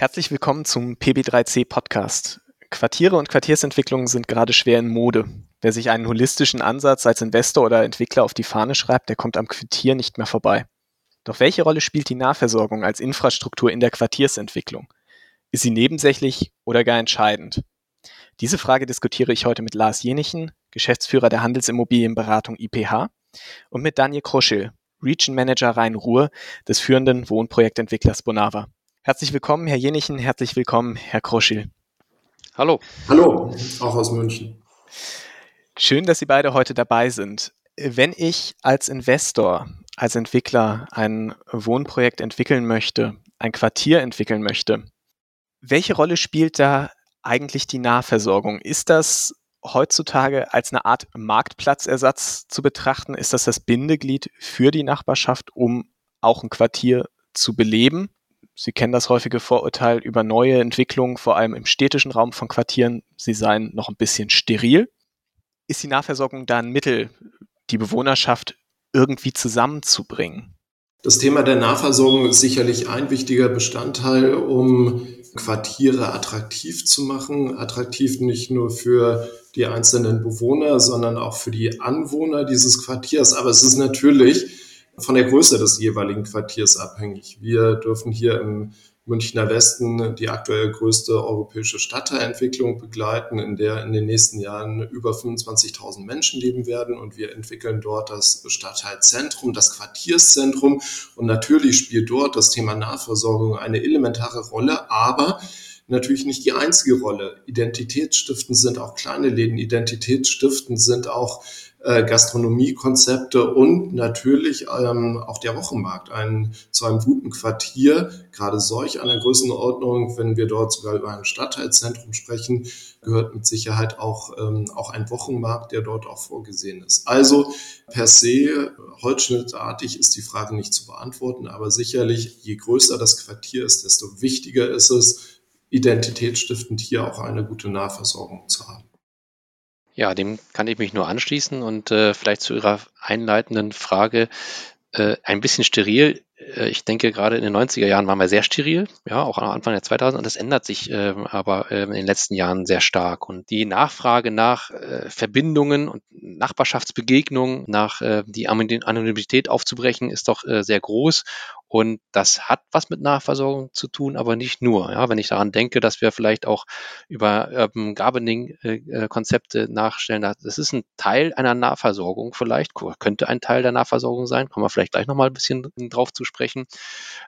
Herzlich willkommen zum PB3C Podcast. Quartiere und Quartiersentwicklungen sind gerade schwer in Mode. Wer sich einen holistischen Ansatz als Investor oder Entwickler auf die Fahne schreibt, der kommt am Quartier nicht mehr vorbei. Doch welche Rolle spielt die Nahversorgung als Infrastruktur in der Quartiersentwicklung? Ist sie nebensächlich oder gar entscheidend? Diese Frage diskutiere ich heute mit Lars Jenichen, Geschäftsführer der Handelsimmobilienberatung IPH, und mit Daniel Kroschel, Region Manager Rhein-Ruhr des führenden Wohnprojektentwicklers Bonava. Herzlich willkommen, Herr Jenichen, herzlich willkommen, Herr Kroschel. Hallo. Hallo, auch aus München. Schön, dass Sie beide heute dabei sind. Wenn ich als Investor, als Entwickler ein Wohnprojekt entwickeln möchte, ein Quartier entwickeln möchte, welche Rolle spielt da eigentlich die Nahversorgung? Ist das heutzutage als eine Art Marktplatzersatz zu betrachten? Ist das das Bindeglied für die Nachbarschaft, um auch ein Quartier zu beleben? Sie kennen das häufige Vorurteil über neue Entwicklungen, vor allem im städtischen Raum von Quartieren. Sie seien noch ein bisschen steril. Ist die Nahversorgung da ein Mittel, die Bewohnerschaft irgendwie zusammenzubringen? Das Thema der Nahversorgung ist sicherlich ein wichtiger Bestandteil, um Quartiere attraktiv zu machen. Attraktiv nicht nur für die einzelnen Bewohner, sondern auch für die Anwohner dieses Quartiers. Aber es ist natürlich von der Größe des jeweiligen Quartiers abhängig. Wir dürfen hier im Münchner Westen die aktuell größte europäische Stadtteilentwicklung begleiten, in der in den nächsten Jahren über 25.000 Menschen leben werden. Und wir entwickeln dort das Stadtteilzentrum, das Quartierszentrum. Und natürlich spielt dort das Thema Nahversorgung eine elementare Rolle, aber natürlich nicht die einzige Rolle. Identitätsstiftend sind auch kleine Läden, identitätsstiftend sind auch äh, Gastronomiekonzepte und natürlich ähm, auch der Wochenmarkt. Ein, zu einem guten Quartier, gerade solch einer Größenordnung, wenn wir dort sogar über ein Stadtteilzentrum sprechen, gehört mit Sicherheit auch, ähm, auch ein Wochenmarkt, der dort auch vorgesehen ist. Also per se, holzschnittartig ist die Frage nicht zu beantworten, aber sicherlich, je größer das Quartier ist, desto wichtiger ist es, identitätsstiftend hier auch eine gute Nahversorgung zu haben. Ja, dem kann ich mich nur anschließen und äh, vielleicht zu Ihrer einleitenden Frage äh, ein bisschen steril. Äh, ich denke, gerade in den 90er Jahren waren wir sehr steril, ja, auch am Anfang der 2000er. Und das ändert sich äh, aber äh, in den letzten Jahren sehr stark. Und die Nachfrage nach äh, Verbindungen und Nachbarschaftsbegegnungen, nach äh, die Anonymität aufzubrechen, ist doch sehr groß. Und das hat was mit Nachversorgung zu tun, aber nicht nur. Ja, wenn ich daran denke, dass wir vielleicht auch über Urban Gardening äh, äh nachstellen, das ist ein Teil einer Nahversorgung vielleicht, könnte ein Teil der Nahversorgung sein, kommen wir vielleicht gleich nochmal ein bisschen drauf zu sprechen.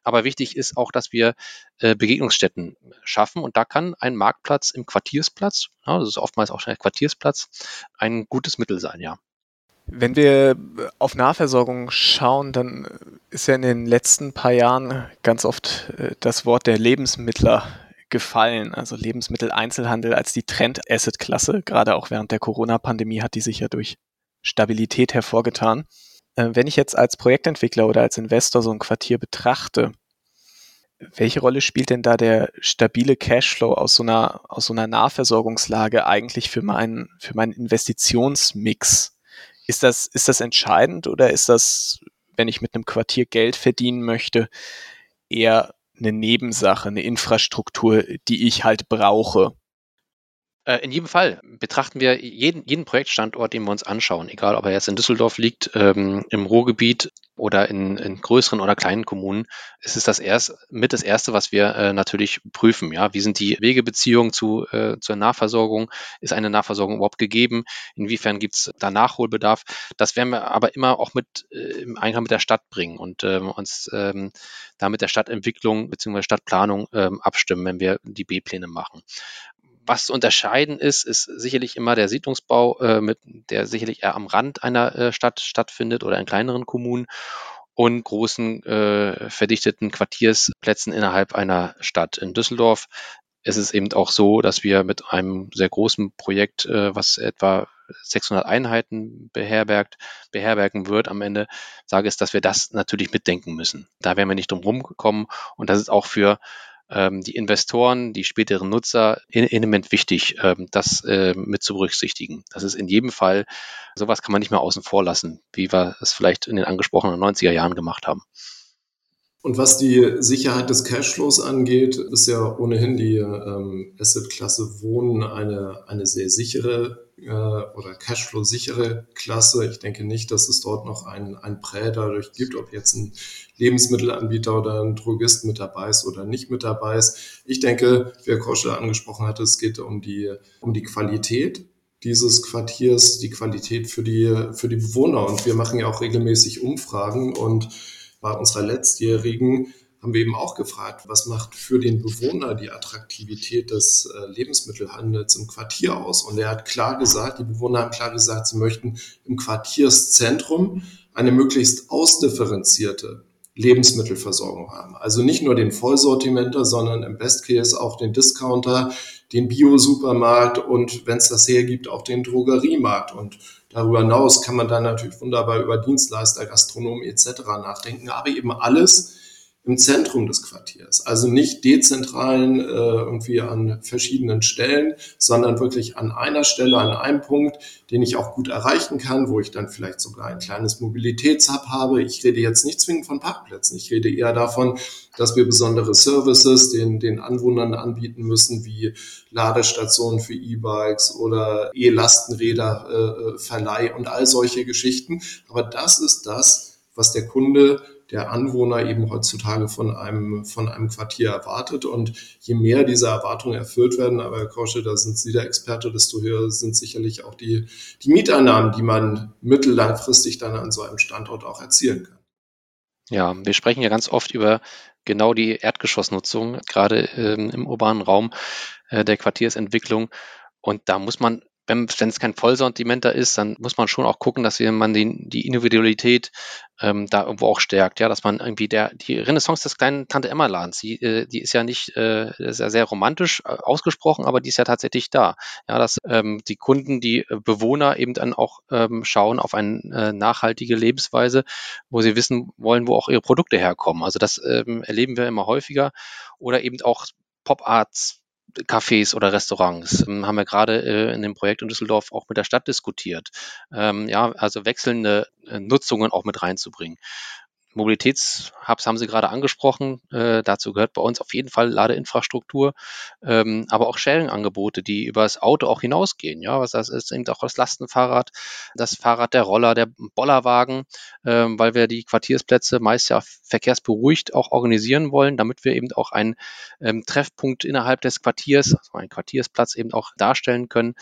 Aber wichtig ist auch, dass wir äh, Begegnungsstätten schaffen und da kann ein Marktplatz im Quartiersplatz, das ist oftmals auch ein Quartiersplatz, ein gutes Mittel sein, ja. Wenn wir auf Nahversorgung schauen, dann ist ja in den letzten paar Jahren ganz oft äh, das Wort der Lebensmittler gefallen. Also Lebensmitteleinzelhandel als die Trend-Asset-Klasse. Gerade auch während der Corona-Pandemie hat die sich ja durch Stabilität hervorgetan. Äh, wenn ich jetzt als Projektentwickler oder als Investor so ein Quartier betrachte, welche Rolle spielt denn da der stabile Cashflow aus so einer, aus so einer Nahversorgungslage eigentlich für meinen, für meinen Investitionsmix? Ist das, ist das entscheidend oder ist das, wenn ich mit einem Quartier Geld verdienen möchte, eher eine Nebensache, eine Infrastruktur, die ich halt brauche? Äh, in jedem Fall betrachten wir jeden, jeden Projektstandort, den wir uns anschauen, egal ob er jetzt in Düsseldorf liegt, ähm, im Ruhrgebiet oder in, in, größeren oder kleinen Kommunen, ist es das erst, mit das Erste, was wir äh, natürlich prüfen. Ja, wie sind die Wegebeziehungen zu, äh, zur Nahversorgung? Ist eine Nahversorgung überhaupt gegeben? Inwiefern gibt es da Nachholbedarf? Das werden wir aber immer auch mit äh, im Einklang mit der Stadt bringen und ähm, uns ähm, da mit der Stadtentwicklung bzw. Stadtplanung ähm, abstimmen, wenn wir die B-Pläne machen was zu unterscheiden ist, ist sicherlich immer der Siedlungsbau, äh, mit, der sicherlich eher am Rand einer äh, Stadt stattfindet oder in kleineren Kommunen und großen äh, verdichteten Quartiersplätzen innerhalb einer Stadt. In Düsseldorf ist es eben auch so, dass wir mit einem sehr großen Projekt, äh, was etwa 600 Einheiten beherbergt, beherbergen wird am Ende, sage ich, dass wir das natürlich mitdenken müssen. Da werden wir nicht drum rumkommen und das ist auch für die Investoren, die späteren Nutzer in, element wichtig, ähm, das äh, mit zu berücksichtigen. Das ist in jedem Fall, sowas kann man nicht mehr außen vor lassen, wie wir es vielleicht in den angesprochenen 90er Jahren gemacht haben. Und was die Sicherheit des Cashflows angeht, ist ja ohnehin die ähm, Assetklasse Wohnen eine, eine sehr sichere äh, oder Cashflow-sichere Klasse. Ich denke nicht, dass es dort noch ein, ein Prä dadurch gibt, ob jetzt ein Lebensmittelanbieter oder ein Drogist mit dabei ist oder nicht mit dabei ist. Ich denke, wie Herr Koschel angesprochen hatte, es geht um die, um die Qualität dieses Quartiers, die Qualität für die, für die Bewohner. Und wir machen ja auch regelmäßig Umfragen und bei unserer letztjährigen haben wir eben auch gefragt, was macht für den Bewohner die Attraktivität des äh, Lebensmittelhandels im Quartier aus? Und er hat klar gesagt, die Bewohner haben klar gesagt, sie möchten im Quartierszentrum eine möglichst ausdifferenzierte Lebensmittelversorgung haben. Also nicht nur den Vollsortimenter, sondern im Best Case auch den Discounter, den Bio-Supermarkt und wenn es das hergibt, auch den Drogeriemarkt. Und darüber hinaus kann man dann natürlich wunderbar über Dienstleister, Gastronomen etc. nachdenken, aber eben alles im Zentrum des Quartiers. Also nicht dezentralen äh, irgendwie an verschiedenen Stellen, sondern wirklich an einer Stelle, an einem Punkt, den ich auch gut erreichen kann, wo ich dann vielleicht sogar ein kleines Mobilitätshub habe. Ich rede jetzt nicht zwingend von Parkplätzen. Ich rede eher davon, dass wir besondere Services den, den Anwohnern anbieten müssen, wie Ladestationen für E-Bikes oder E-Lastenräder, äh, äh Verleih und all solche Geschichten. Aber das ist das, was der Kunde der Anwohner eben heutzutage von einem, von einem Quartier erwartet. Und je mehr diese Erwartungen erfüllt werden, aber Herr Korsche, da sind Sie der Experte, desto höher sind sicherlich auch die, die Mieteinnahmen, die man mittellangfristig dann an so einem Standort auch erzielen kann. Ja, wir sprechen ja ganz oft über genau die Erdgeschossnutzung, gerade ähm, im urbanen Raum äh, der Quartiersentwicklung. Und da muss man wenn es kein Vollsortimenter ist, dann muss man schon auch gucken, dass man die, die Individualität ähm, da irgendwo auch stärkt, ja, dass man irgendwie der, die Renaissance des kleinen Tante Emma Ladens, die, äh, die ist ja nicht äh, sehr, sehr romantisch äh, ausgesprochen, aber die ist ja tatsächlich da. Ja, dass ähm, die Kunden, die äh, Bewohner eben dann auch ähm, schauen auf eine äh, nachhaltige Lebensweise, wo sie wissen wollen, wo auch ihre Produkte herkommen. Also das ähm, erleben wir immer häufiger. Oder eben auch Pop-Arts, Cafés oder Restaurants. Ähm, haben wir gerade äh, in dem Projekt in Düsseldorf auch mit der Stadt diskutiert. Ähm, ja, also wechselnde äh, Nutzungen auch mit reinzubringen. Mobilitätshubs haben Sie gerade angesprochen. Äh, dazu gehört bei uns auf jeden Fall Ladeinfrastruktur, ähm, aber auch Sharing-Angebote, die über das Auto auch hinausgehen. Ja, was das ist eben auch das Lastenfahrrad, das Fahrrad, der Roller, der Bollerwagen, ähm, weil wir die Quartiersplätze meist ja verkehrsberuhigt auch organisieren wollen, damit wir eben auch einen ähm, Treffpunkt innerhalb des Quartiers, also einen Quartiersplatz eben auch darstellen können,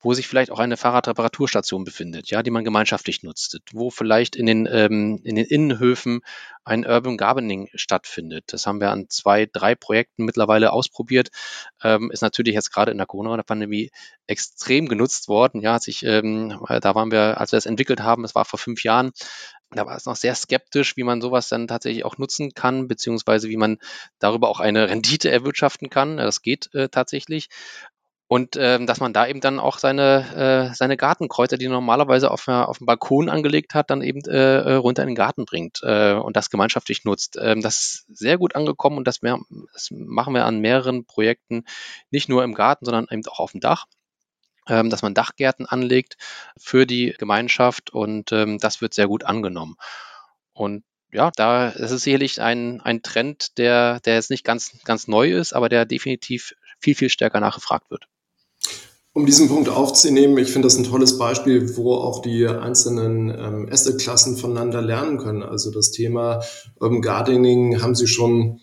wo sich vielleicht auch eine Fahrradreparaturstation befindet, ja, die man gemeinschaftlich nutzt, wo vielleicht in den, ähm, in den Innenhöfen ein Urban Gardening stattfindet. Das haben wir an zwei, drei Projekten mittlerweile ausprobiert. Ähm, ist natürlich jetzt gerade in der Corona-Pandemie extrem genutzt worden. Ja, sich, ähm, da waren wir, als wir das entwickelt haben, es war vor fünf Jahren, da war es noch sehr skeptisch, wie man sowas dann tatsächlich auch nutzen kann, beziehungsweise wie man darüber auch eine Rendite erwirtschaften kann. Das geht äh, tatsächlich. Und ähm, dass man da eben dann auch seine, äh, seine Gartenkräuter, die normalerweise auf, auf dem Balkon angelegt hat, dann eben äh, äh, runter in den Garten bringt äh, und das gemeinschaftlich nutzt. Ähm, das ist sehr gut angekommen und das, mehr, das machen wir an mehreren Projekten, nicht nur im Garten, sondern eben auch auf dem Dach ähm, dass man Dachgärten anlegt für die Gemeinschaft und ähm, das wird sehr gut angenommen. Und ja, da ist es sicherlich ein, ein Trend, der, der jetzt nicht ganz, ganz neu ist, aber der definitiv viel, viel stärker nachgefragt wird. Um diesen Punkt aufzunehmen, ich finde das ein tolles Beispiel, wo auch die einzelnen ähm, Asset-Klassen voneinander lernen können. Also das Thema Urban Gardening haben Sie schon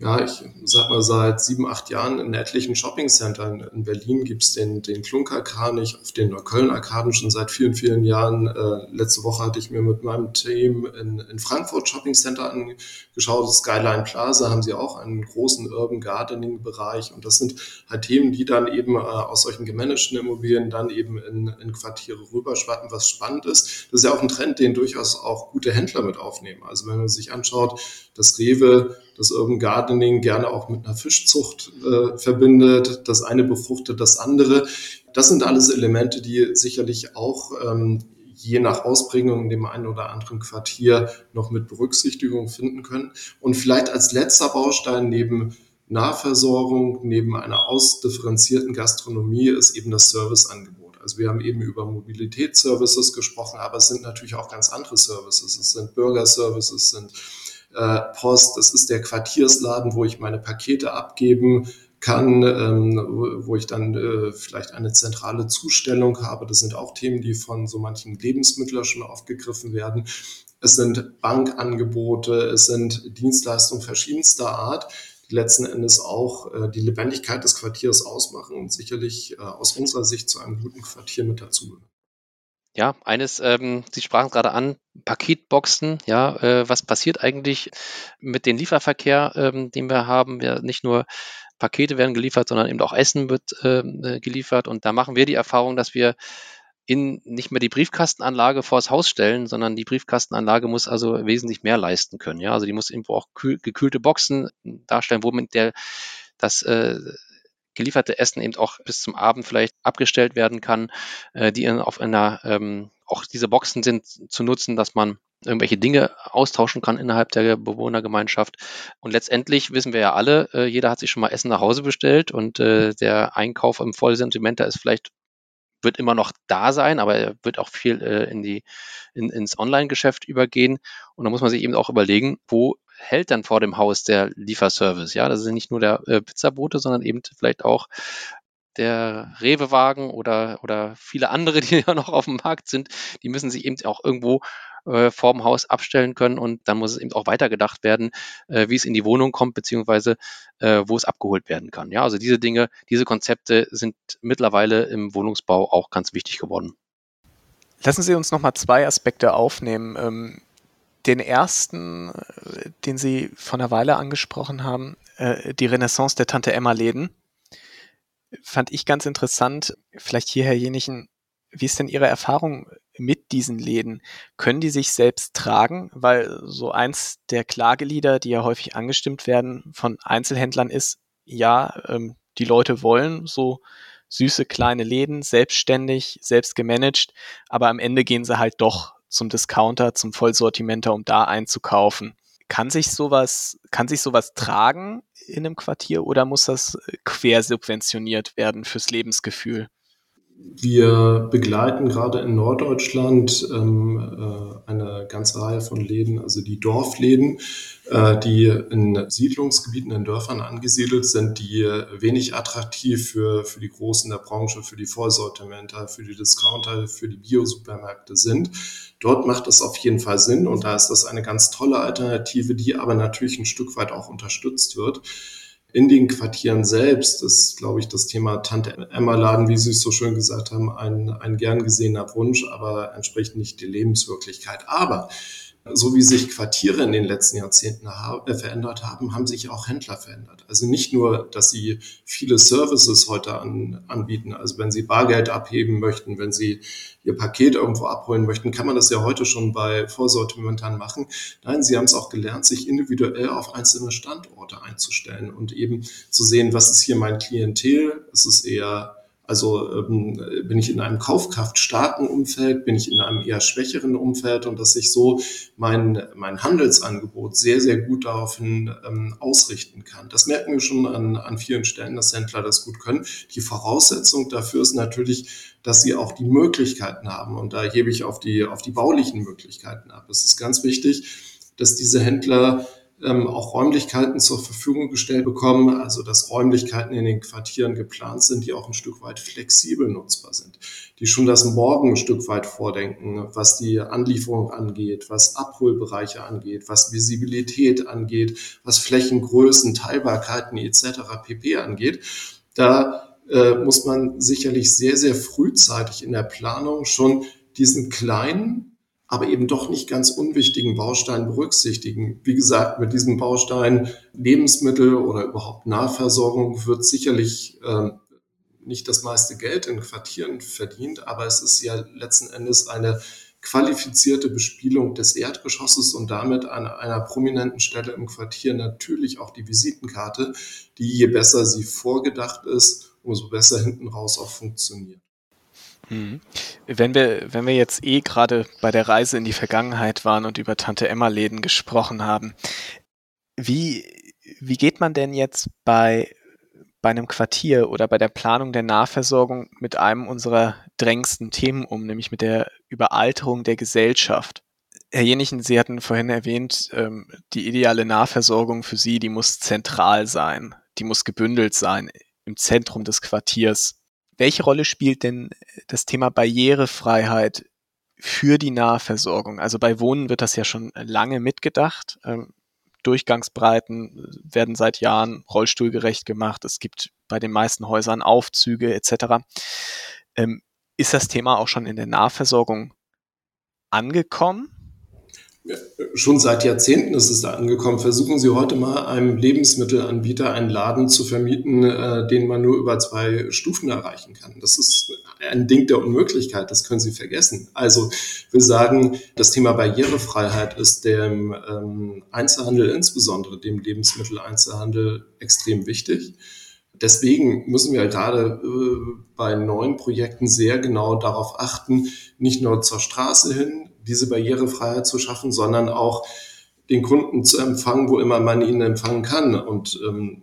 ja, ich sag mal, seit sieben, acht Jahren in etlichen Shoppingcentern in Berlin gibt's den, den Klunkerkranich, auf den Neukölln-Arkaden schon seit vielen, vielen Jahren. Äh, letzte Woche hatte ich mir mit meinem Team in, in Frankfurt Shoppingcenter angeschaut. Skyline Plaza haben sie auch einen großen Urban Gardening-Bereich. Und das sind halt Themen, die dann eben äh, aus solchen gemanagten Immobilien dann eben in, in Quartiere rüberschwappen, was spannend ist. Das ist ja auch ein Trend, den durchaus auch gute Händler mit aufnehmen. Also wenn man sich anschaut, dass Rewe das Urban Gardening gerne auch mit einer Fischzucht äh, verbindet. Das eine befruchtet das andere. Das sind alles Elemente, die sicherlich auch ähm, je nach Ausprägung in dem einen oder anderen Quartier noch mit Berücksichtigung finden können. Und vielleicht als letzter Baustein neben Nahversorgung, neben einer ausdifferenzierten Gastronomie ist eben das Serviceangebot. Also wir haben eben über Mobilitätsservices gesprochen, aber es sind natürlich auch ganz andere Services. Es sind Bürgerservices, es sind äh, Post, es ist der Quartiersladen, wo ich meine Pakete abgeben kann, ähm, wo ich dann äh, vielleicht eine zentrale Zustellung habe. Das sind auch Themen, die von so manchen Lebensmittlern schon aufgegriffen werden. Es sind Bankangebote, es sind Dienstleistungen verschiedenster Art, die letzten Endes auch äh, die Lebendigkeit des Quartiers ausmachen und sicherlich äh, aus unserer Sicht zu einem guten Quartier mit dazugehören. Ja, eines, ähm, Sie sprachen gerade an, Paketboxen, ja, äh, was passiert eigentlich mit dem Lieferverkehr, ähm, den wir haben? Wir nicht nur Pakete werden geliefert, sondern eben auch Essen wird ähm, äh, geliefert. Und da machen wir die Erfahrung, dass wir in nicht mehr die Briefkastenanlage vors Haus stellen, sondern die Briefkastenanlage muss also wesentlich mehr leisten können. Ja, also die muss irgendwo auch kühl, gekühlte Boxen darstellen, womit der das äh, gelieferte Essen eben auch bis zum Abend vielleicht abgestellt werden kann, äh, die auf einer ähm, auch diese Boxen sind zu nutzen, dass man irgendwelche Dinge austauschen kann innerhalb der Bewohnergemeinschaft. Und letztendlich wissen wir ja alle, äh, jeder hat sich schon mal Essen nach Hause bestellt und äh, der Einkauf im Vollsentimenter ist vielleicht wird immer noch da sein, aber er wird auch viel äh, in die, in, ins Online-Geschäft übergehen. Und da muss man sich eben auch überlegen, wo hält dann vor dem Haus der Lieferservice? Ja, das ist nicht nur der äh, Pizzabote, sondern eben vielleicht auch der Rewe-Wagen oder, oder viele andere, die ja noch auf dem Markt sind, die müssen sich eben auch irgendwo äh, vorm Haus abstellen können und dann muss es eben auch weitergedacht werden, äh, wie es in die Wohnung kommt, beziehungsweise äh, wo es abgeholt werden kann. Ja, also diese Dinge, diese Konzepte sind mittlerweile im Wohnungsbau auch ganz wichtig geworden. Lassen Sie uns nochmal zwei Aspekte aufnehmen. Den ersten, den Sie vor einer Weile angesprochen haben, äh, die Renaissance der Tante Emma Läden fand ich ganz interessant. Vielleicht hier, Herr Jenichen, wie ist denn Ihre Erfahrung mit diesen Läden? Können die sich selbst tragen? Weil so eins der Klagelieder, die ja häufig angestimmt werden von Einzelhändlern ist, ja, ähm, die Leute wollen so süße kleine Läden, selbstständig, selbst gemanagt, aber am Ende gehen sie halt doch zum Discounter, zum Vollsortimenter, um da einzukaufen. Kann sich sowas, kann sich sowas tragen in einem Quartier oder muss das quersubventioniert werden fürs Lebensgefühl? Wir begleiten gerade in Norddeutschland ähm, äh, eine ganze Reihe von Läden, also die Dorfläden, äh, die in Siedlungsgebieten, in Dörfern angesiedelt sind, die wenig attraktiv für, für die Großen der Branche, für die Vollsortimenter, für die Discounter, für die Biosupermärkte sind. Dort macht es auf jeden Fall Sinn und da ist das eine ganz tolle Alternative, die aber natürlich ein Stück weit auch unterstützt wird in den Quartieren selbst ist, glaube ich, das Thema Tante Emma Laden, wie Sie es so schön gesagt haben, ein, ein gern gesehener Wunsch, aber entspricht nicht die Lebenswirklichkeit. Aber so wie sich Quartiere in den letzten Jahrzehnten äh, verändert haben, haben sich auch Händler verändert. Also nicht nur, dass sie viele Services heute an, anbieten. Also wenn sie Bargeld abheben möchten, wenn sie ihr Paket irgendwo abholen möchten, kann man das ja heute schon bei Vorsortimentern machen. Nein, sie haben es auch gelernt, sich individuell auf einzelne Standorte einzustellen und eben zu sehen, was ist hier mein Klientel? Ist es eher also ähm, bin ich in einem kaufkraftstarken Umfeld, bin ich in einem eher schwächeren Umfeld und dass sich so mein, mein Handelsangebot sehr, sehr gut daraufhin ähm, ausrichten kann. Das merken wir schon an, an vielen Stellen, dass Händler das gut können. Die Voraussetzung dafür ist natürlich, dass sie auch die Möglichkeiten haben. Und da hebe ich auf die, auf die baulichen Möglichkeiten ab. Es ist ganz wichtig, dass diese Händler ähm, auch Räumlichkeiten zur Verfügung gestellt bekommen, also dass Räumlichkeiten in den Quartieren geplant sind, die auch ein Stück weit flexibel nutzbar sind, die schon das Morgen ein Stück weit vordenken, was die Anlieferung angeht, was Abholbereiche angeht, was Visibilität angeht, was Flächengrößen, Teilbarkeiten etc. pp angeht. Da äh, muss man sicherlich sehr, sehr frühzeitig in der Planung schon diesen kleinen aber eben doch nicht ganz unwichtigen Baustein berücksichtigen. Wie gesagt, mit diesem Baustein Lebensmittel oder überhaupt Nahversorgung wird sicherlich äh, nicht das meiste Geld in Quartieren verdient, aber es ist ja letzten Endes eine qualifizierte Bespielung des Erdgeschosses und damit an einer prominenten Stelle im Quartier natürlich auch die Visitenkarte, die je besser sie vorgedacht ist, umso besser hinten raus auch funktioniert. Mhm. Wenn wir, wenn wir jetzt eh gerade bei der Reise in die Vergangenheit waren und über Tante Emma Läden gesprochen haben, wie, wie geht man denn jetzt bei, bei einem Quartier oder bei der Planung der Nahversorgung mit einem unserer drängendsten Themen um, nämlich mit der Überalterung der Gesellschaft? Herr Jenichen, Sie hatten vorhin erwähnt, ähm, die ideale Nahversorgung für Sie, die muss zentral sein, die muss gebündelt sein im Zentrum des Quartiers. Welche Rolle spielt denn das Thema Barrierefreiheit für die Nahversorgung? Also bei Wohnen wird das ja schon lange mitgedacht. Ähm, Durchgangsbreiten werden seit Jahren rollstuhlgerecht gemacht. Es gibt bei den meisten Häusern Aufzüge etc. Ähm, ist das Thema auch schon in der Nahversorgung angekommen? Schon seit Jahrzehnten ist es da angekommen. Versuchen Sie heute mal einem Lebensmittelanbieter einen Laden zu vermieten, äh, den man nur über zwei Stufen erreichen kann. Das ist ein Ding der Unmöglichkeit. Das können Sie vergessen. Also wir sagen, das Thema Barrierefreiheit ist dem ähm, Einzelhandel, insbesondere dem Lebensmitteleinzelhandel, extrem wichtig. Deswegen müssen wir gerade äh, bei neuen Projekten sehr genau darauf achten, nicht nur zur Straße hin, diese Barrierefreiheit zu schaffen, sondern auch den Kunden zu empfangen, wo immer man ihn empfangen kann. Und ähm,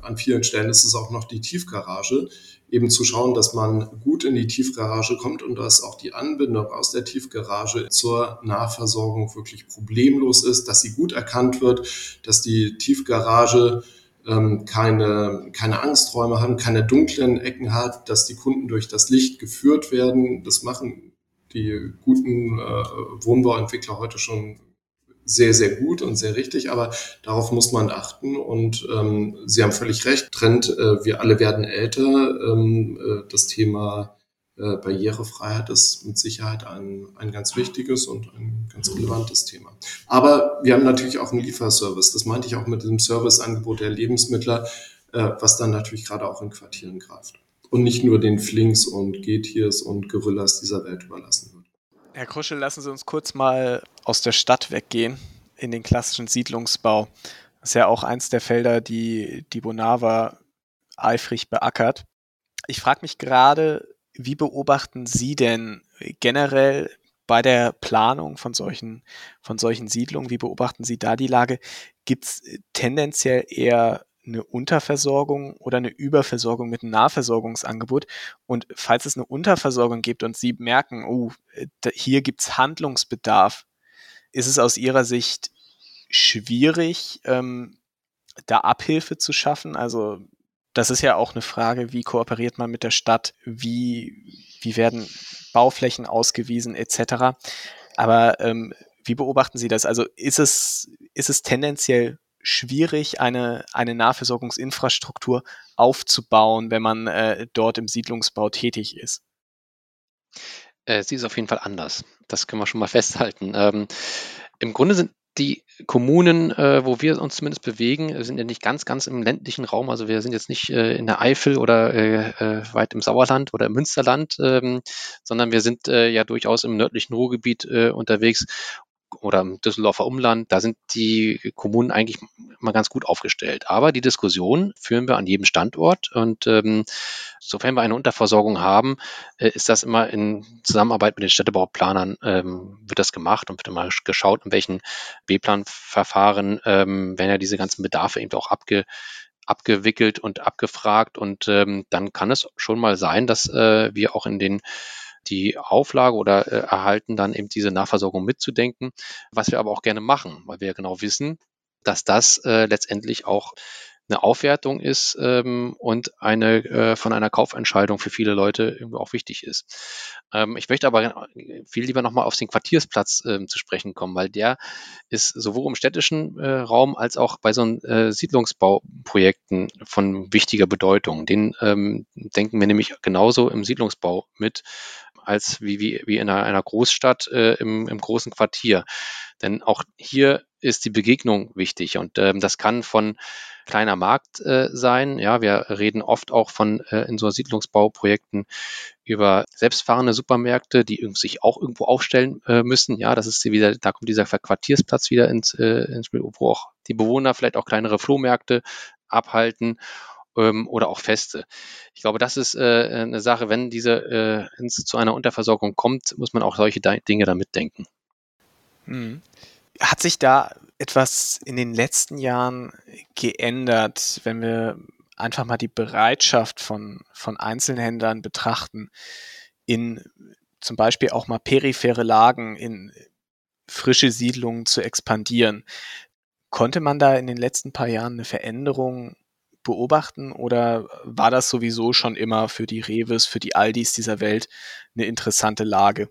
an vielen Stellen ist es auch noch die Tiefgarage, eben zu schauen, dass man gut in die Tiefgarage kommt und dass auch die Anbindung aus der Tiefgarage zur Nahversorgung wirklich problemlos ist, dass sie gut erkannt wird, dass die Tiefgarage ähm, keine, keine Angsträume haben, keine dunklen Ecken hat, dass die Kunden durch das Licht geführt werden. Das machen die guten äh, Wohnbauentwickler heute schon sehr, sehr gut und sehr richtig, aber darauf muss man achten. Und ähm, Sie haben völlig recht, Trend, äh, wir alle werden älter. Ähm, äh, das Thema äh, Barrierefreiheit ist mit Sicherheit ein, ein ganz wichtiges und ein ganz relevantes Thema. Aber wir haben natürlich auch einen Lieferservice. Das meinte ich auch mit dem Serviceangebot der Lebensmittler, äh, was dann natürlich gerade auch in Quartieren greift und nicht nur den Flinks und Getiers und Gorillas dieser Welt überlassen wird. Herr Kruschel, lassen Sie uns kurz mal aus der Stadt weggehen in den klassischen Siedlungsbau. Das ist ja auch eins der Felder, die die Bonava eifrig beackert. Ich frage mich gerade, wie beobachten Sie denn generell bei der Planung von solchen, von solchen Siedlungen, wie beobachten Sie da die Lage? Gibt es tendenziell eher eine Unterversorgung oder eine Überversorgung mit einem Nahversorgungsangebot. Und falls es eine Unterversorgung gibt und Sie merken, oh, hier gibt's Handlungsbedarf, ist es aus Ihrer Sicht schwierig, ähm, da Abhilfe zu schaffen? Also das ist ja auch eine Frage, wie kooperiert man mit der Stadt, wie, wie werden Bauflächen ausgewiesen etc. Aber ähm, wie beobachten Sie das? Also ist es, ist es tendenziell schwierig, eine, eine Nahversorgungsinfrastruktur aufzubauen, wenn man äh, dort im Siedlungsbau tätig ist? Äh, sie ist auf jeden Fall anders. Das können wir schon mal festhalten. Ähm, Im Grunde sind die Kommunen, äh, wo wir uns zumindest bewegen, sind ja nicht ganz, ganz im ländlichen Raum. Also wir sind jetzt nicht äh, in der Eifel oder äh, äh weit im Sauerland oder im Münsterland, ähm, sondern wir sind äh, ja durchaus im nördlichen Ruhrgebiet äh, unterwegs oder im Düsseldorfer Umland, da sind die Kommunen eigentlich mal ganz gut aufgestellt. Aber die Diskussion führen wir an jedem Standort und ähm, sofern wir eine Unterversorgung haben, äh, ist das immer in Zusammenarbeit mit den Städtebauplanern ähm, wird das gemacht und wird immer geschaut, in welchen B-Plan-Verfahren ähm, werden ja diese ganzen Bedarfe eben auch abge abgewickelt und abgefragt und ähm, dann kann es schon mal sein, dass äh, wir auch in den die Auflage oder äh, erhalten dann eben diese Nachversorgung mitzudenken, was wir aber auch gerne machen, weil wir ja genau wissen, dass das äh, letztendlich auch eine Aufwertung ist ähm, und eine äh, von einer Kaufentscheidung für viele Leute irgendwie auch wichtig ist. Ähm, ich möchte aber viel lieber nochmal auf den Quartiersplatz ähm, zu sprechen kommen, weil der ist sowohl im städtischen äh, Raum als auch bei so äh, Siedlungsbauprojekten von wichtiger Bedeutung. Den ähm, denken wir nämlich genauso im Siedlungsbau mit als wie, wie, wie in einer, Großstadt äh, im, im großen Quartier. Denn auch hier ist die Begegnung wichtig und ähm, das kann von kleiner Markt äh, sein. Ja, wir reden oft auch von äh, in so Siedlungsbauprojekten über selbstfahrende Supermärkte, die sich auch irgendwo aufstellen äh, müssen. Ja, das ist wieder, da kommt dieser Quartiersplatz wieder ins, äh, ins Spiel, wo auch die Bewohner vielleicht auch kleinere Flohmärkte abhalten ähm, oder auch Feste. Ich glaube, das ist äh, eine Sache, wenn diese äh, zu einer Unterversorgung kommt, muss man auch solche Dinge da mitdenken. Hm. Hat sich da etwas in den letzten Jahren geändert, wenn wir einfach mal die Bereitschaft von, von Einzelhändlern betrachten, in zum Beispiel auch mal periphere Lagen in frische Siedlungen zu expandieren. Konnte man da in den letzten paar Jahren eine Veränderung beobachten oder war das sowieso schon immer für die Reves, für die Aldis dieser Welt eine interessante Lage?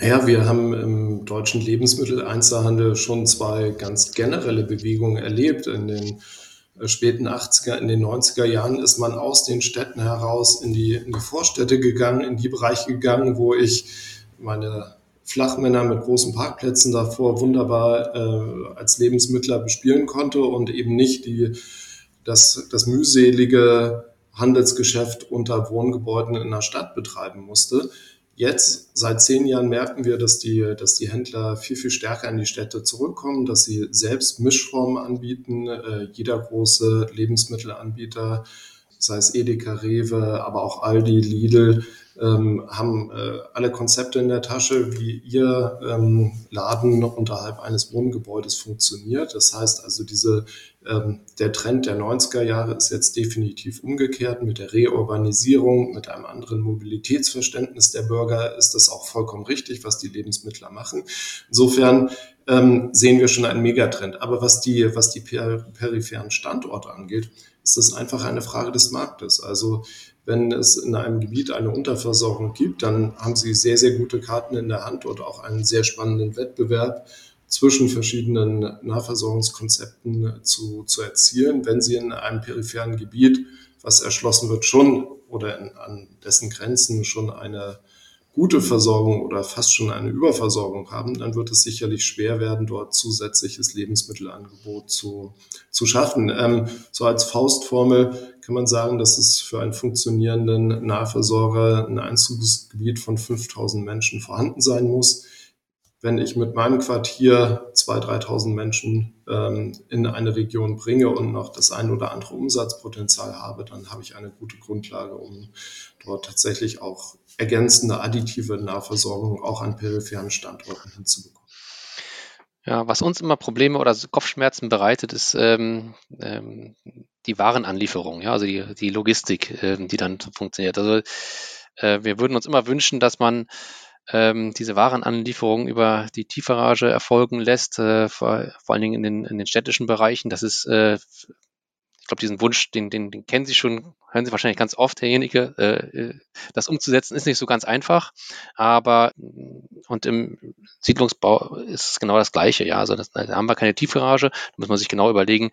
Ja, wir haben im deutschen Lebensmitteleinzelhandel schon zwei ganz generelle Bewegungen erlebt. In den äh, späten 80er, in den 90er Jahren ist man aus den Städten heraus in die, in die Vorstädte gegangen, in die Bereiche gegangen, wo ich meine Flachmänner mit großen Parkplätzen davor wunderbar äh, als Lebensmittler bespielen konnte und eben nicht die, das, das mühselige Handelsgeschäft unter Wohngebäuden in der Stadt betreiben musste. Jetzt, seit zehn Jahren, merken wir, dass die, dass die Händler viel, viel stärker in die Städte zurückkommen, dass sie selbst Mischformen anbieten. Äh, jeder große Lebensmittelanbieter, sei es Edeka, Rewe, aber auch Aldi, Lidl, ähm, haben äh, alle Konzepte in der Tasche, wie ihr ähm, Laden unterhalb eines Wohngebäudes funktioniert. Das heißt also, diese, ähm, der Trend der 90er Jahre ist jetzt definitiv umgekehrt. Mit der Reurbanisierung, mit einem anderen Mobilitätsverständnis der Bürger ist das auch vollkommen richtig, was die Lebensmittler machen. Insofern ähm, sehen wir schon einen Megatrend. Aber was die, was die per peripheren Standorte angeht, ist das einfach eine Frage des Marktes. Also wenn es in einem Gebiet eine Unterversorgung gibt, dann haben sie sehr, sehr gute Karten in der Hand und auch einen sehr spannenden Wettbewerb zwischen verschiedenen Nahversorgungskonzepten zu, zu erzielen. Wenn sie in einem peripheren Gebiet, was erschlossen wird, schon oder in, an dessen Grenzen schon eine gute Versorgung oder fast schon eine Überversorgung haben, dann wird es sicherlich schwer werden, dort zusätzliches Lebensmittelangebot zu, zu schaffen. Ähm, so als Faustformel kann man sagen, dass es für einen funktionierenden Nahversorger ein Einzugsgebiet von 5000 Menschen vorhanden sein muss. Wenn ich mit meinem Quartier 2.000, 3.000 Menschen ähm, in eine Region bringe und noch das ein oder andere Umsatzpotenzial habe, dann habe ich eine gute Grundlage, um dort tatsächlich auch ergänzende additive Nahversorgung auch an peripheren Standorten hinzubekommen. Ja, was uns immer Probleme oder Kopfschmerzen bereitet, ist ähm, ähm, die Warenanlieferung, ja, also die, die Logistik, äh, die dann funktioniert. Also äh, wir würden uns immer wünschen, dass man ähm, diese Warenanlieferung über die Tiefgarage erfolgen lässt, äh, vor, vor allen Dingen in den, in den städtischen Bereichen. Das ist äh, glaube, diesen Wunsch, den, den, den kennen Sie schon, hören Sie wahrscheinlich ganz oft, derjenige, äh, äh, das umzusetzen, ist nicht so ganz einfach, aber und im Siedlungsbau ist es genau das Gleiche, ja, also das, da haben wir keine Tiefgarage, da muss man sich genau überlegen,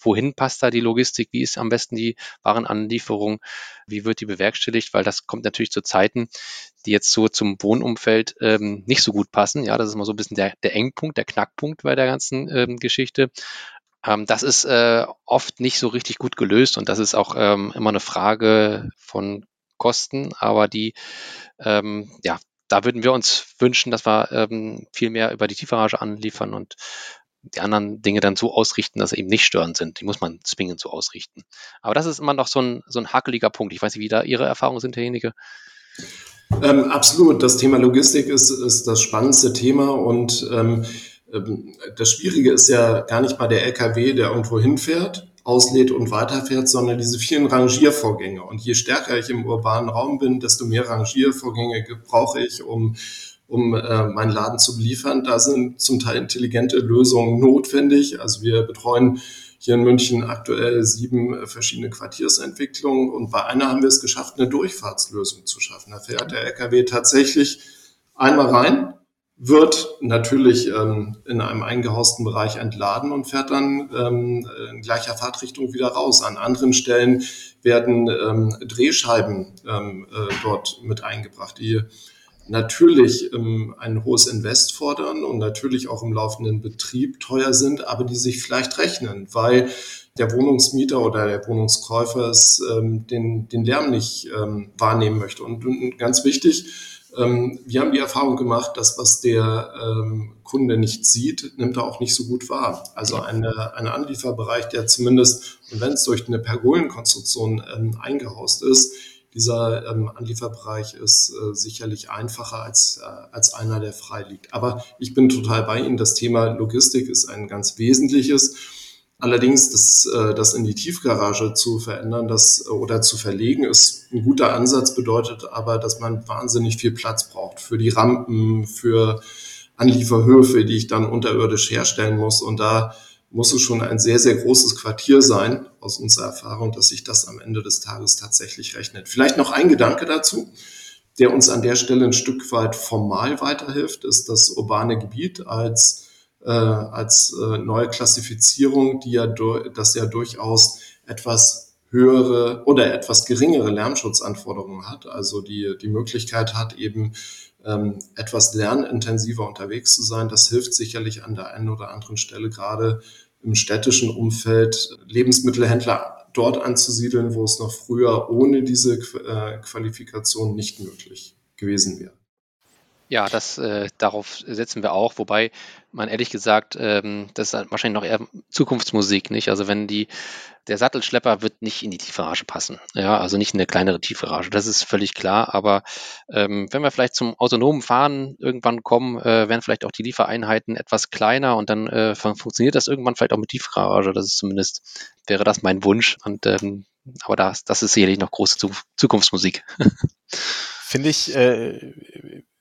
wohin passt da die Logistik, wie ist am besten die Warenanlieferung, wie wird die bewerkstelligt, weil das kommt natürlich zu Zeiten, die jetzt so zum Wohnumfeld ähm, nicht so gut passen. Ja, das ist mal so ein bisschen der, der Engpunkt, der Knackpunkt bei der ganzen ähm, Geschichte. Ähm, das ist äh, oft nicht so richtig gut gelöst und das ist auch ähm, immer eine Frage von Kosten, aber die, ähm, ja, da würden wir uns wünschen, dass wir ähm, viel mehr über die Tiefgarage anliefern und die anderen Dinge dann so ausrichten, dass sie eben nicht störend sind. Die muss man zwingend so ausrichten. Aber das ist immer noch so ein, so ein hakeliger Punkt. Ich weiß nicht, wie da Ihre Erfahrungen sind, derjenige. Ähm, absolut. Das Thema Logistik ist, ist das spannendste Thema und ähm, das Schwierige ist ja gar nicht mal der LKW, der irgendwo hinfährt, auslädt und weiterfährt, sondern diese vielen Rangiervorgänge. Und je stärker ich im urbanen Raum bin, desto mehr Rangiervorgänge brauche ich, um, um äh, meinen Laden zu beliefern. Da sind zum Teil intelligente Lösungen notwendig. Also wir betreuen hier in München aktuell sieben äh, verschiedene Quartiersentwicklungen und bei einer haben wir es geschafft, eine Durchfahrtslösung zu schaffen. Da fährt der LKW tatsächlich einmal rein, wird natürlich ähm, in einem eingehausten Bereich entladen und fährt dann ähm, in gleicher Fahrtrichtung wieder raus. An anderen Stellen werden ähm, Drehscheiben ähm, äh, dort mit eingebracht, die natürlich ähm, ein hohes Invest fordern und natürlich auch im laufenden Betrieb teuer sind, aber die sich vielleicht rechnen, weil der Wohnungsmieter oder der Wohnungskäufer ähm, den, den Lärm nicht ähm, wahrnehmen möchte. Und, und ganz wichtig, ähm, wir haben die Erfahrung gemacht, dass was der ähm, Kunde nicht sieht, nimmt er auch nicht so gut wahr. Also eine, ein Anlieferbereich, der zumindest, wenn es durch eine Pergolenkonstruktion ähm, eingehaust ist, dieser ähm, Anlieferbereich ist äh, sicherlich einfacher als, äh, als einer, der frei liegt. Aber ich bin total bei Ihnen. Das Thema Logistik ist ein ganz wesentliches. Allerdings das, äh, das in die Tiefgarage zu verändern das, äh, oder zu verlegen, ist ein guter Ansatz, bedeutet aber, dass man wahnsinnig viel Platz braucht für die Rampen, für Anlieferhöfe, die ich dann unterirdisch herstellen muss. Und da muss es schon ein sehr, sehr großes Quartier sein, aus unserer Erfahrung, dass sich das am Ende des Tages tatsächlich rechnet. Vielleicht noch ein Gedanke dazu, der uns an der Stelle ein Stück weit formal weiterhilft, ist das urbane Gebiet als, äh, als äh, neue Klassifizierung, die ja, das ja durchaus etwas höhere oder etwas geringere Lärmschutzanforderungen hat, also die, die Möglichkeit hat, eben ähm, etwas lernintensiver unterwegs zu sein. Das hilft sicherlich an der einen oder anderen Stelle gerade im städtischen Umfeld Lebensmittelhändler dort anzusiedeln, wo es noch früher ohne diese äh, Qualifikation nicht möglich gewesen wäre. Ja, das äh, darauf setzen wir auch, wobei man ehrlich gesagt, ähm, das ist wahrscheinlich noch eher Zukunftsmusik, nicht? Also wenn die, der Sattelschlepper wird nicht in die Tiefgarage passen, ja, also nicht in eine kleinere Tiefgarage, das ist völlig klar. Aber ähm, wenn wir vielleicht zum autonomen Fahren irgendwann kommen, äh, werden vielleicht auch die Liefereinheiten etwas kleiner und dann äh, funktioniert das irgendwann vielleicht auch mit Tiefgarage. Das ist zumindest wäre das mein Wunsch. Und ähm, aber das, das ist sicherlich noch große Zukunftsmusik. Finde ich äh,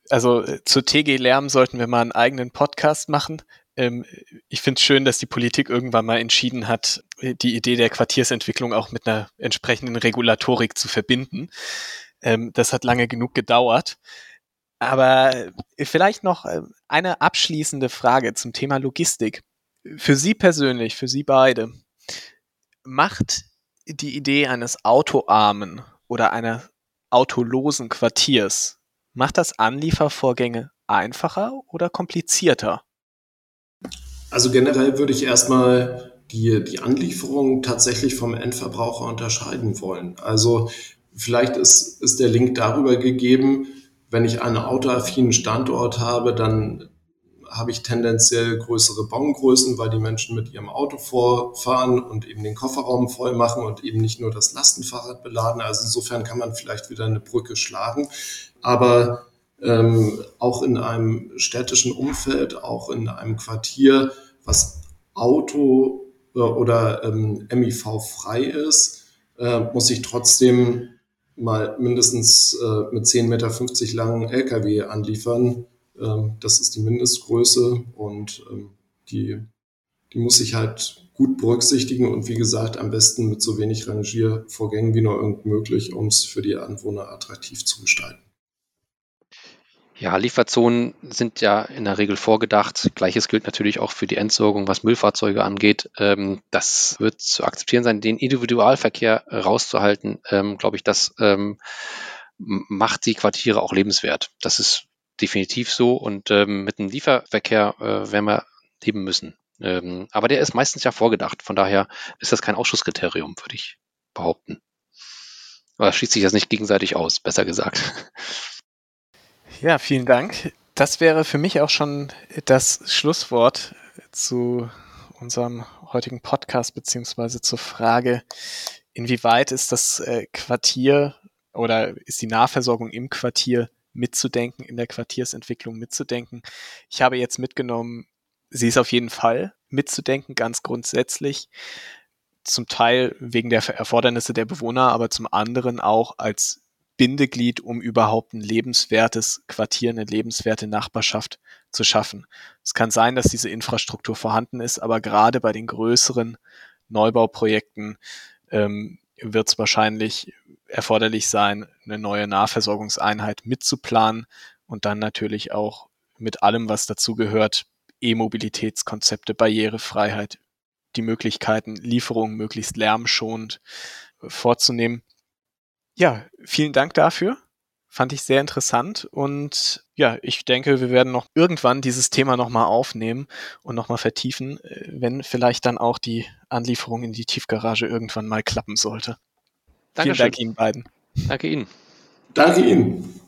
also äh, zu TG Lärm sollten wir mal einen eigenen Podcast machen. Ähm, ich finde es schön, dass die Politik irgendwann mal entschieden hat, äh, die Idee der Quartiersentwicklung auch mit einer entsprechenden Regulatorik zu verbinden. Ähm, das hat lange genug gedauert. Aber äh, vielleicht noch eine abschließende Frage zum Thema Logistik. Für Sie persönlich, für Sie beide, macht die Idee eines autoarmen oder einer autolosen Quartiers Macht das Anliefervorgänge einfacher oder komplizierter? Also generell würde ich erstmal die, die Anlieferung tatsächlich vom Endverbraucher unterscheiden wollen. Also vielleicht ist, ist der Link darüber gegeben, wenn ich einen autoaffinen Standort habe, dann habe ich tendenziell größere Baumgrößen, weil die Menschen mit ihrem Auto vorfahren und eben den Kofferraum voll machen und eben nicht nur das Lastenfahrrad beladen. Also insofern kann man vielleicht wieder eine Brücke schlagen. Aber ähm, auch in einem städtischen Umfeld, auch in einem Quartier, was Auto äh, oder ähm, MIV-frei ist, äh, muss ich trotzdem mal mindestens äh, mit 10,50 Meter langen LKW anliefern. Ähm, das ist die Mindestgröße und ähm, die, die muss ich halt gut berücksichtigen und wie gesagt am besten mit so wenig Rangiervorgängen wie nur irgend möglich, um es für die Anwohner attraktiv zu gestalten. Ja, Lieferzonen sind ja in der Regel vorgedacht. Gleiches gilt natürlich auch für die Entsorgung, was Müllfahrzeuge angeht. Ähm, das wird zu akzeptieren sein. Den Individualverkehr rauszuhalten, glaube ich, das macht die Quartiere auch lebenswert. Das ist definitiv so. Und ähm, mit dem Lieferverkehr äh, werden wir leben müssen. Ähm, aber der ist meistens ja vorgedacht. Von daher ist das kein Ausschusskriterium, würde ich behaupten. Aber schließt sich das nicht gegenseitig aus, besser gesagt. Ja, vielen Dank. Das wäre für mich auch schon das Schlusswort zu unserem heutigen Podcast beziehungsweise zur Frage, inwieweit ist das äh, Quartier oder ist die Nahversorgung im Quartier mitzudenken, in der Quartiersentwicklung mitzudenken. Ich habe jetzt mitgenommen, sie ist auf jeden Fall mitzudenken, ganz grundsätzlich. Zum Teil wegen der Erfordernisse der Bewohner, aber zum anderen auch als Bindeglied, um überhaupt ein lebenswertes Quartier, eine lebenswerte Nachbarschaft zu schaffen. Es kann sein, dass diese Infrastruktur vorhanden ist, aber gerade bei den größeren Neubauprojekten ähm, wird es wahrscheinlich erforderlich sein, eine neue Nahversorgungseinheit mitzuplanen und dann natürlich auch mit allem, was dazugehört, E-Mobilitätskonzepte, Barrierefreiheit, die Möglichkeiten, Lieferungen möglichst lärmschonend vorzunehmen ja, vielen Dank dafür. Fand ich sehr interessant und ja, ich denke, wir werden noch irgendwann dieses Thema nochmal aufnehmen und nochmal vertiefen, äh, wenn vielleicht dann auch die Anlieferung in die Tiefgarage irgendwann mal klappen sollte. Dankeschön. Vielen Dank Ihnen beiden. Danke Ihnen. Danke Ihnen.